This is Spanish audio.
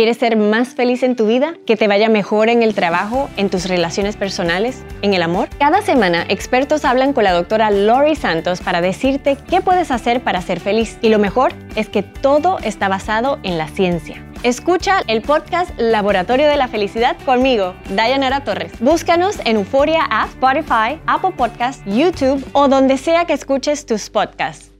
¿Quieres ser más feliz en tu vida? ¿Que te vaya mejor en el trabajo, en tus relaciones personales, en el amor? Cada semana, expertos hablan con la doctora Lori Santos para decirte qué puedes hacer para ser feliz. Y lo mejor es que todo está basado en la ciencia. Escucha el podcast Laboratorio de la Felicidad conmigo, Dayanara Torres. Búscanos en Euforia App, Spotify, Apple Podcasts, YouTube o donde sea que escuches tus podcasts.